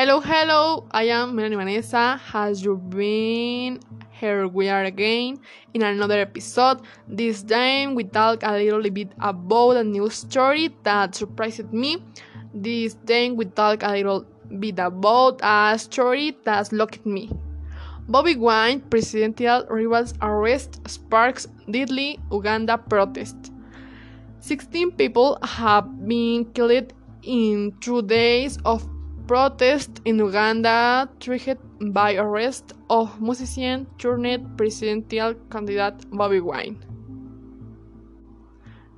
Hello, hello, I am Melanie Vanessa. Has you been? Here we are again in another episode. This time we talk a little bit about a new story that surprised me. This time we talk a little bit about a story that locked me. Bobby Wine presidential rivals arrest sparks deadly Uganda protest. 16 people have been killed in two days of protest in Uganda triggered by arrest of musician turned presidential candidate Bobby Wine.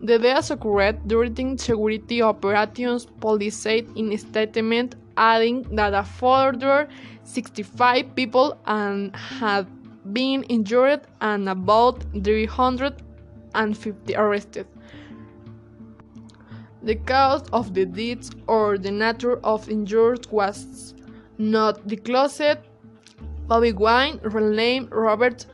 The deaths occurred during security operations, police said in a statement, adding that a further 65 people and had been injured and about 350 arrested. The cause of the deaths or the nature of injuries was not disclosed. Bobby Wine, real name Robert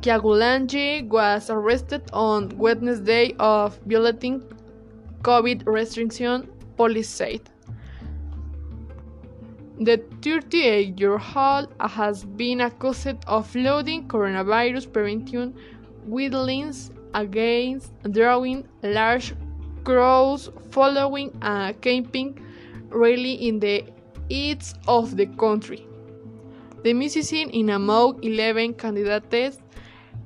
Kyagulanyi, was arrested on Wednesday of violating COVID restriction, police said. The 38-year-old has been accused of loading coronavirus prevention guidelines against drawing large crowds following a camping rally in the east of the country. The musician in among 11 candidates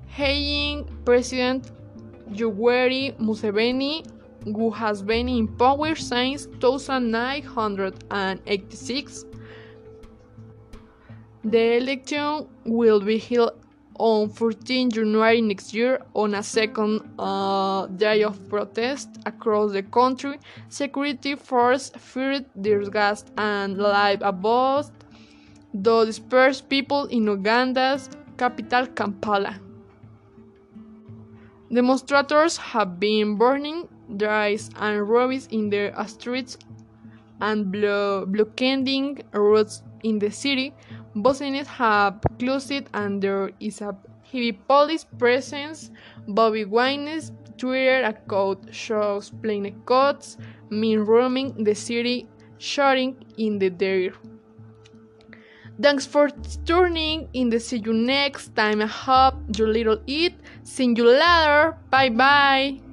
hailing President Yoweri Museveni, who has been in power since 1986. The election will be held on 14 January next year, on a second uh, day of protest across the country, security forces feared gas and live above the dispersed people in Uganda's capital, Kampala. Demonstrators have been burning dries and rubbish in the streets and blo blockading roads in the city, businesses have closed it and there is a heavy police presence. Bobby Wine's Twitter account shows plain codes mean roaming the city, shouting in the air. Thanks for tuning in. The see you next time. I hope you little eat. See you later. Bye bye.